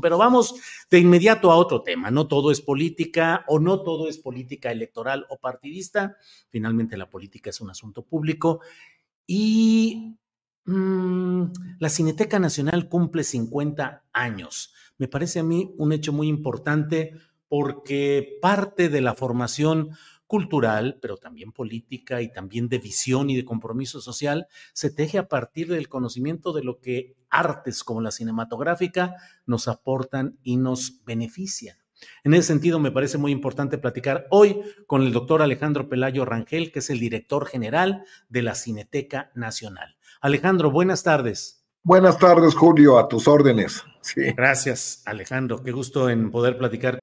Pero vamos de inmediato a otro tema. No todo es política o no todo es política electoral o partidista. Finalmente la política es un asunto público y mm, la Cineteca Nacional cumple 50 años. Me parece a mí un hecho muy importante porque parte de la formación cultural, pero también política y también de visión y de compromiso social, se teje a partir del conocimiento de lo que artes como la cinematográfica nos aportan y nos benefician. En ese sentido, me parece muy importante platicar hoy con el doctor Alejandro Pelayo Rangel, que es el director general de la Cineteca Nacional. Alejandro, buenas tardes. Buenas tardes, Julio, a tus órdenes. Gracias, Alejandro. Qué gusto en poder platicar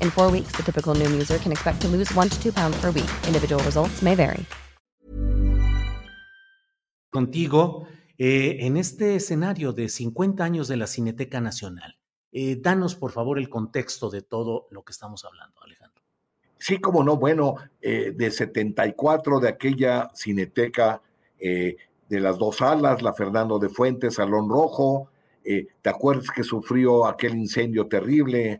In four weeks, the typical Noom user can expect to lose one to two pounds per week. Individual results may vary. Contigo, eh, en este escenario de 50 años de la Cineteca Nacional, eh, danos por favor el contexto de todo lo que estamos hablando, Alejandro. Sí, como no, bueno, eh, de 74 de aquella Cineteca eh, de las dos salas, la Fernando de Fuentes, Salón Rojo, eh, ¿Te acuerdas que sufrió aquel incendio terrible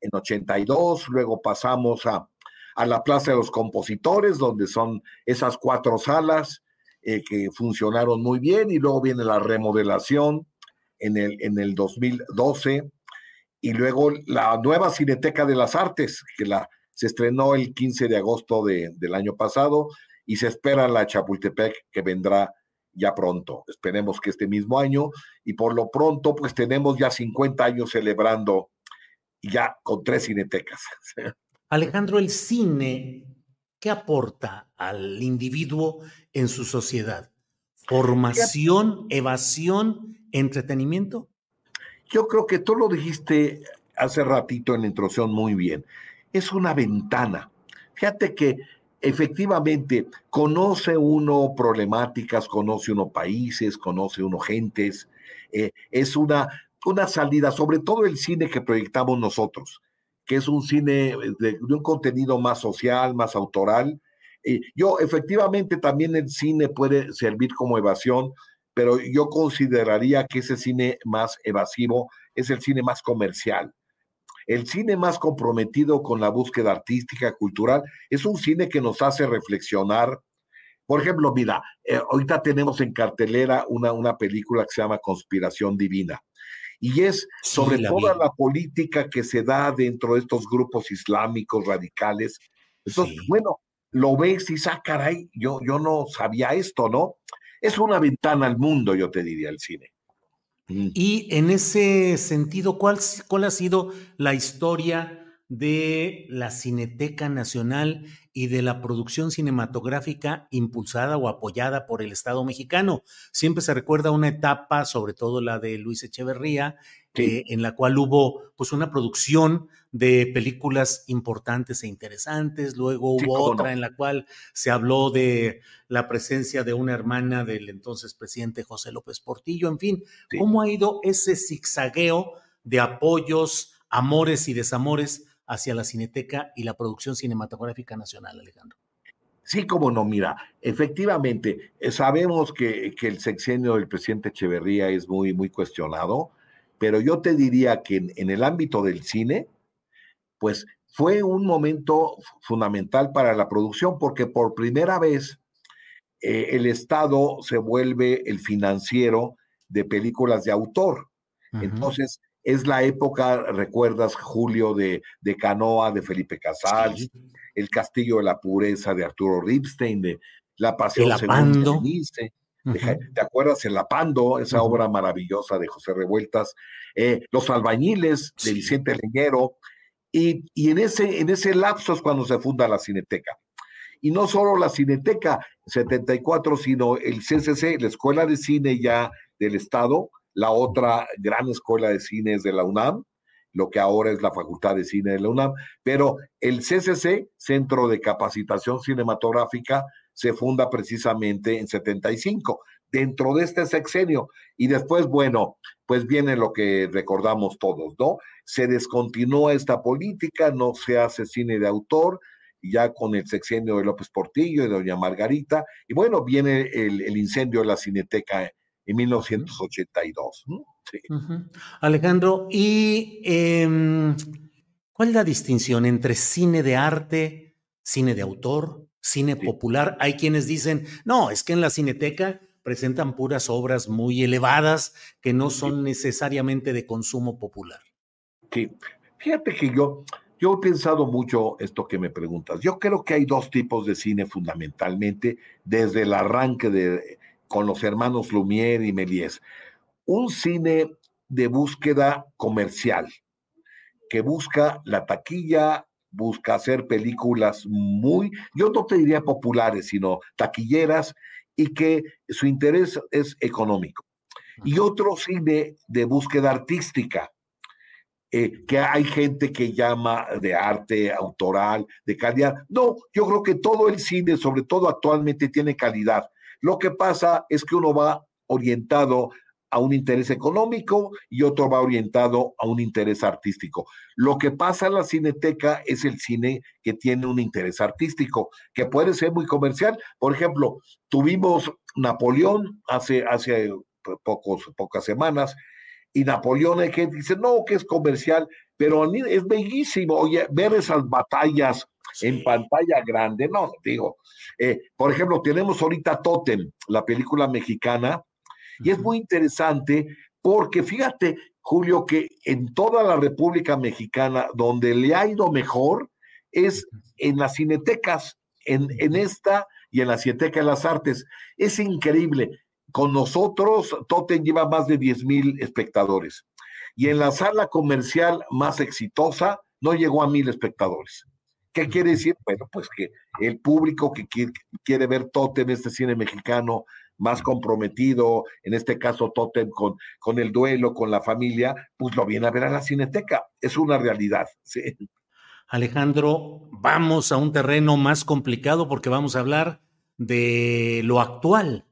en, 82? Luego pasamos a, a, la Plaza de los Compositores, donde son esas cuatro salas eh, que funcionaron muy bien, y luego viene la remodelación en el, en el 2012, y luego la nueva Cineteca de las Artes, que la, se estrenó el 15 de agosto de, del año pasado, y se espera la Chapultepec que vendrá ya pronto. Esperemos que este mismo año y por lo pronto pues tenemos ya 50 años celebrando ya con tres cinetecas. Alejandro, el cine, ¿qué aporta al individuo en su sociedad? ¿Formación, evasión, entretenimiento? Yo creo que tú lo dijiste hace ratito en la introducción muy bien. Es una ventana. Fíjate que efectivamente, conoce uno problemáticas, conoce uno países, conoce uno gentes, eh, es una, una salida, sobre todo el cine que proyectamos nosotros, que es un cine de, un contenido más social, más autoral. yo, efectivamente, también el cine puede servir como evasión, pero yo consideraría que ese cine más evasivo es el cine más comercial. El cine más comprometido con la búsqueda artística, cultural, es un cine que nos hace reflexionar. Por ejemplo, mira, eh, ahorita tenemos en cartelera una, una película que se llama Conspiración Divina y es sobre toda la política que se da dentro de estos grupos islámicos radicales. Entonces, bueno, lo ves y dices, ah, caray, yo, yo no sabía esto, ¿no? Es una ventana al mundo, yo te diría, el cine. Y en ese sentido, ¿cuál, ¿cuál ha sido la historia de la Cineteca Nacional y de la producción cinematográfica impulsada o apoyada por el Estado mexicano. Siempre se recuerda una etapa, sobre todo la de Luis Echeverría, eh, en la cual hubo pues una producción de películas importantes e interesantes, luego hubo otra en la cual se habló de la presencia de una hermana del entonces presidente José López Portillo, en fin, ¿cómo ha ido ese zigzagueo de apoyos, amores y desamores hacia la Cineteca y la producción cinematográfica nacional, Alejandro. Sí, como no, mira, efectivamente, eh, sabemos que, el sexenio del presidente Echeverría es muy, muy cuestionado, pero yo te diría que en, el ámbito del cine, pues fue un momento fundamental para la producción, porque por primera vez eh, el Estado se vuelve el financiero de películas de autor. Entonces, es la época, recuerdas, Julio, de, de Canoa, de Felipe Casals, El Castillo de la Pureza de Arturo Ripstein, de La Pasión según dice. ¿Te acuerdas? El Lapando, esa obra maravillosa de José Revueltas, eh, Los Albañiles de Vicente Leñero, y, y, en, ese, en ese lapso es cuando se funda la Cineteca. Y no solo la Cineteca 74, sino el CCC, la Escuela de Cine ya del Estado, la otra gran escuela de cine es de la UNAM, lo que ahora es la Facultad de Cine de la UNAM, pero el CCC, Centro de Capacitación Cinematográfica, se funda precisamente en 75, dentro de este sexenio. Y después, bueno, pues viene lo que recordamos todos, ¿no? Se descontinúa esta política, no se hace cine de autor, ya con el sexenio de López Portillo y Doña Margarita, y bueno, viene el incendio de la Cineteca en 1982. Alejandro, ¿y em, cuál es la distinción entre cine de arte, cine de autor, cine popular? Hay quienes dicen, no, es que en la cineteca presentan puras obras muy elevadas que no son necesariamente de consumo popular. Sí, fíjate que yo, yo he pensado mucho esto que me preguntas. Yo creo que hay dos tipos de cine fundamentalmente desde el arranque de, con los hermanos Lumière y Méliès. Un cine de búsqueda comercial, que busca la taquilla, busca hacer películas muy, yo no te diría populares, sino taquilleras, y que su interés es económico. Y otro cine de búsqueda artística, eh, que hay gente que llama de arte autoral, de calidad. No, yo creo que todo el cine, sobre todo actualmente, tiene calidad. Lo que pasa es que uno va orientado a un interés económico y otro va orientado a un interés artístico. Lo que pasa en la cineteca es el cine que tiene un interés artístico, que puede ser muy comercial. Por ejemplo, tuvimos Napoleón hace, hace pocos, pocas semanas, y Napoleón hay que dice, no, que es comercial, pero es bellísimo, oye, ver esas batallas en pantalla grande, no, digo, eh, por ejemplo, tenemos ahorita Totem, la película mexicana, y es muy interesante porque fíjate, Julio, que en toda la República Mexicana, donde le ha ido mejor, es en las cinetecas, en, en esta y en la Cineteca de las Artes. Es increíble. Con nosotros, Totem lleva más de 10 mil espectadores. Y en la sala comercial más exitosa, no llegó a mil espectadores. ¿Qué quiere decir? Bueno, pues que el público que quiere, ver Totem, este cine mexicano más comprometido, en este caso Totem con, con el duelo, con la familia, pues lo viene a ver a la cineteca. Es una realidad. Alejandro, vamos a un terreno más complicado porque vamos a hablar de lo actual.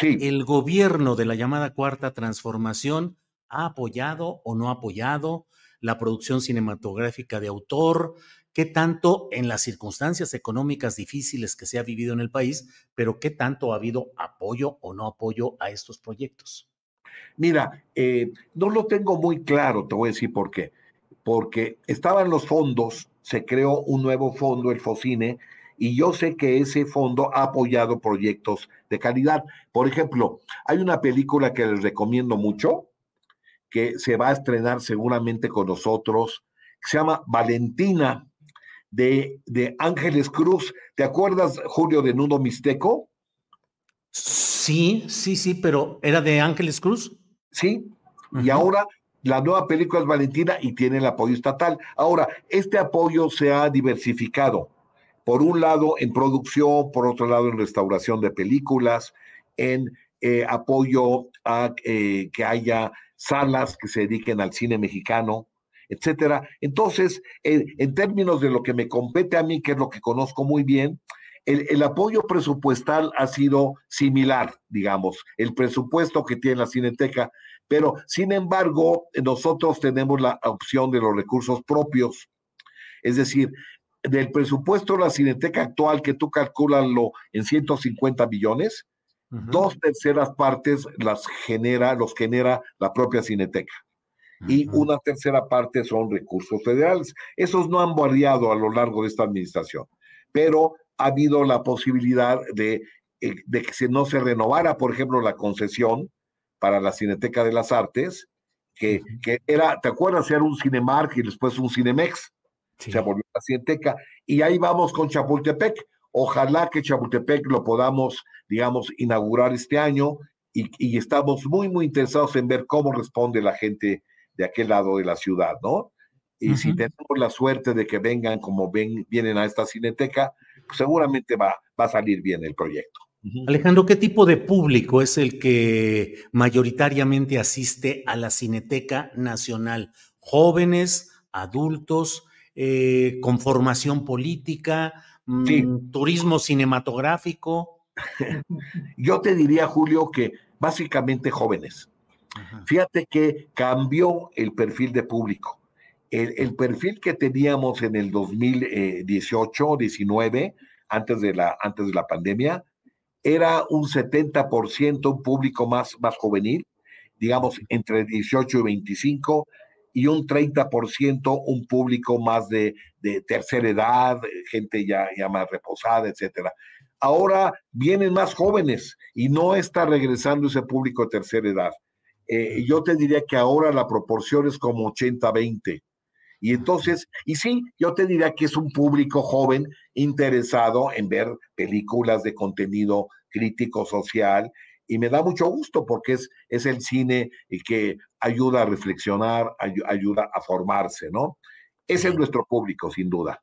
El gobierno de la llamada cuarta transformación ha apoyado o no ha apoyado la producción cinematográfica de autor, qué tanto en las circunstancias económicas difíciles que se ha vivido en el país, pero qué tanto ha habido apoyo o no apoyo a estos proyectos. Mira, eh, no lo tengo muy claro, te voy a decir por qué. Porque estaban los fondos, se creó un nuevo fondo, el FOCINE, y yo sé que ese fondo ha apoyado proyectos de calidad. Por ejemplo, hay una película que les recomiendo mucho, que se va a estrenar seguramente con nosotros, que se llama Valentina, de, de Ángeles Cruz. ¿Te acuerdas, Julio, de Nudo Mixteco? Sí, sí, sí, pero ¿era de Ángeles Cruz? Sí, y ahora la nueva película es Valentina y tiene el apoyo estatal. Ahora, este apoyo se ha diversificado. Por un lado, en producción, por otro lado, en restauración de películas, en eh, apoyo a eh, que haya salas que se dediquen al cine mexicano, etcétera. Entonces, en términos de lo que me compete a mí, que es lo que conozco muy bien, el, apoyo presupuestal ha sido similar, digamos, el presupuesto que tiene la Cineteca, pero sin embargo, nosotros tenemos la opción de los recursos propios. Es decir, del presupuesto de la Cineteca actual, que tú calculanlo en 150 millones, dos terceras partes las genera, los genera la propia Cineteca y una tercera parte son recursos federales. Esos no han variado a lo largo de esta administración, pero ha habido la posibilidad de, eh, de que no se renovara, por ejemplo, la concesión para la Cineteca de las Artes, que, que era, ¿te acuerdas? Era un Cinemark y después un Cinemex. Se volvió la Cineteca. Y ahí vamos con Chapultepec. Ojalá que Chapultepec lo podamos, digamos, inaugurar este año y, y, estamos muy, muy interesados en ver cómo responde la gente de aquel lado de la ciudad, ¿no? Y si tenemos la suerte de que vengan como ven, vienen a esta cineteca, pues seguramente va, va a salir bien el proyecto. Alejandro, ¿qué tipo de público es el que mayoritariamente asiste a la Cineteca Nacional? ¿Jóvenes, adultos, eh, con formación política, mm, turismo cinematográfico? Yo te diría, Julio, que básicamente jóvenes. Fíjate que cambió el perfil de público. El, perfil que teníamos en el 2018, 19, antes de la, antes de la pandemia, era un 70% un público más, más juvenil, digamos entre 18 y 25, y un 30% un público más de, de tercera edad, gente ya, ya más reposada, etcétera. Ahora vienen más jóvenes y no está regresando ese público de tercera edad. Eh, yo te diría que ahora la proporción es como 80-20. Y entonces, y sí, yo te diría que es un público joven interesado en ver películas de contenido crítico social y me da mucho gusto porque es, es el cine que ayuda a reflexionar, ayuda a formarse, ¿no? Ese es nuestro público, sin duda.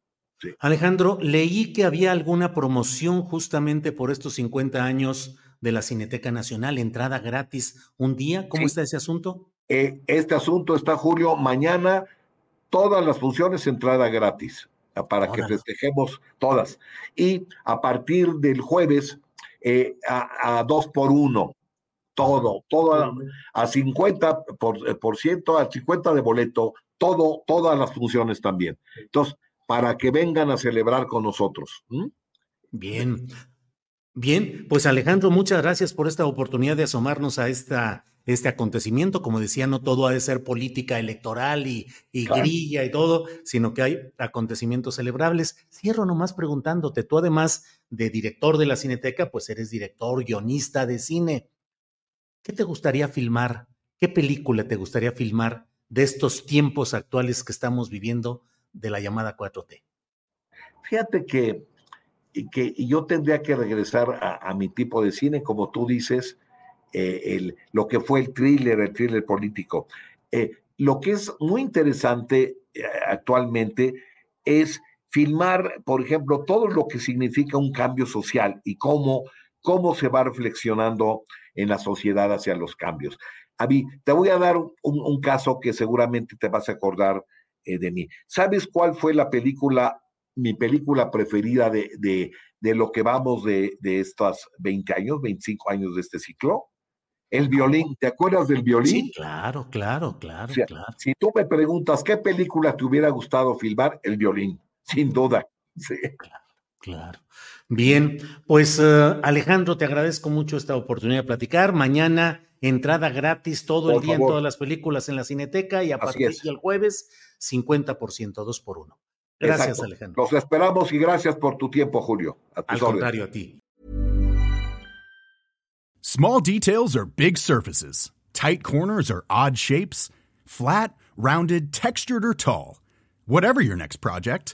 Alejandro, leí que había alguna promoción justamente por estos 50 años de la Cineteca Nacional, entrada gratis un día. ¿Cómo está ese asunto? Eh, este asunto está, Julio, mañana todas las funciones entrada gratis, ah, para que festejemos todas. Y a partir del jueves, eh, a, dos por uno, todo, todo a, 50 por, eh, por, ciento, a 50 de boleto, todo, todas las funciones también. Entonces, para que vengan a celebrar con nosotros. Bien. Bien, pues Alejandro, muchas gracias por esta oportunidad de asomarnos a esta, este acontecimiento. Como decía, no todo ha de ser política electoral y, grilla y todo, sino que hay acontecimientos celebrables. Cierro nomás preguntándote, tú además de director de la Cineteca, pues eres director, guionista de cine. ¿Qué te gustaría filmar? ¿Qué película te gustaría filmar de estos tiempos actuales que estamos viviendo de la llamada 4T? Fíjate que que yo tendría que regresar a, mi tipo de cine, como tú dices, eh, el, lo que fue el thriller, el thriller político. Eh, lo que es muy interesante eh, actualmente es filmar, por ejemplo, todo lo que significa un cambio social y cómo, cómo se va reflexionando en la sociedad hacia los cambios. A mí, te voy a dar un, un caso que seguramente te vas a acordar de mí. ¿Sabes cuál fue la película mi película preferida de, de, de lo que vamos de, de estos 20 años, 25 años de este ciclo, El violín, ¿te acuerdas del violín? Sí, claro, claro, claro, claro. Si tú me preguntas qué película te hubiera gustado filmar, el violín, sin duda. Sí. Claro, claro. Bien, pues uh, Alejandro, te agradezco mucho esta oportunidad de platicar. Mañana entrada gratis todo Por el día favor. en todas las películas en la Cineteca y a Así partir del jueves 50%, dos por uno. Gracias, Exacto. Alejandro. Los esperamos y gracias por tu tiempo, Julio. A Al órdenes. contrario, a ti. Small details are big surfaces. Tight corners are odd shapes. Flat, rounded, textured, or tall. Whatever your next project,